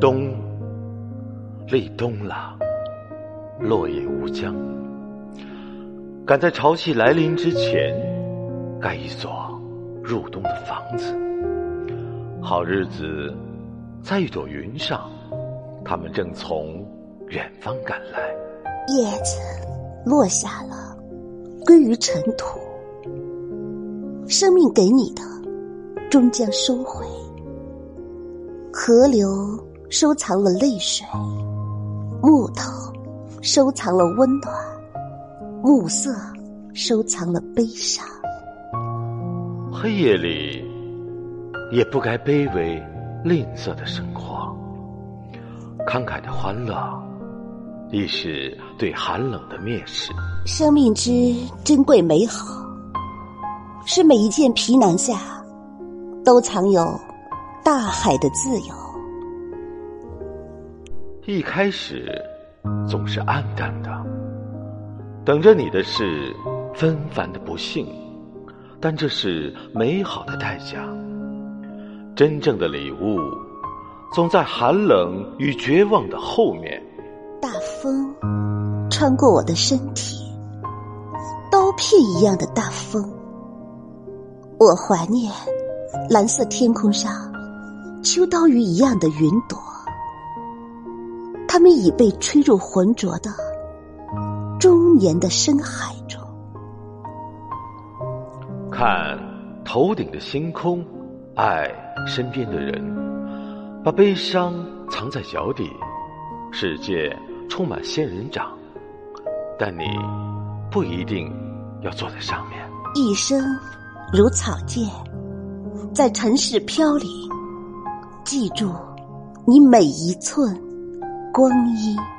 冬，立冬了，落叶无疆。赶在潮气来临之前，盖一所入冬的房子。好日子，在一朵云上，他们正从远方赶来。叶子落下了，归于尘土。生命给你的，终将收回。河流收藏了泪水，木头收藏了温暖，暮色收藏了悲伤。黑夜里，也不该卑微吝啬的生活，慷慨的欢乐。亦是对寒冷的蔑视。生命之珍贵美好，是每一件皮囊下都藏有大海的自由。一开始总是暗淡的，等着你的是纷繁的不幸，但这是美好的代价。真正的礼物，总在寒冷与绝望的后面。大风穿过我的身体，刀片一样的大风。我怀念蓝色天空上秋刀鱼一样的云朵，们已被吹入浑浊的中年的深海中。看头顶的星空，爱身边的人，把悲伤藏在脚底。世界充满仙人掌，但你不一定要坐在上面。一生如草芥，在尘世飘零，记住你每一寸光阴。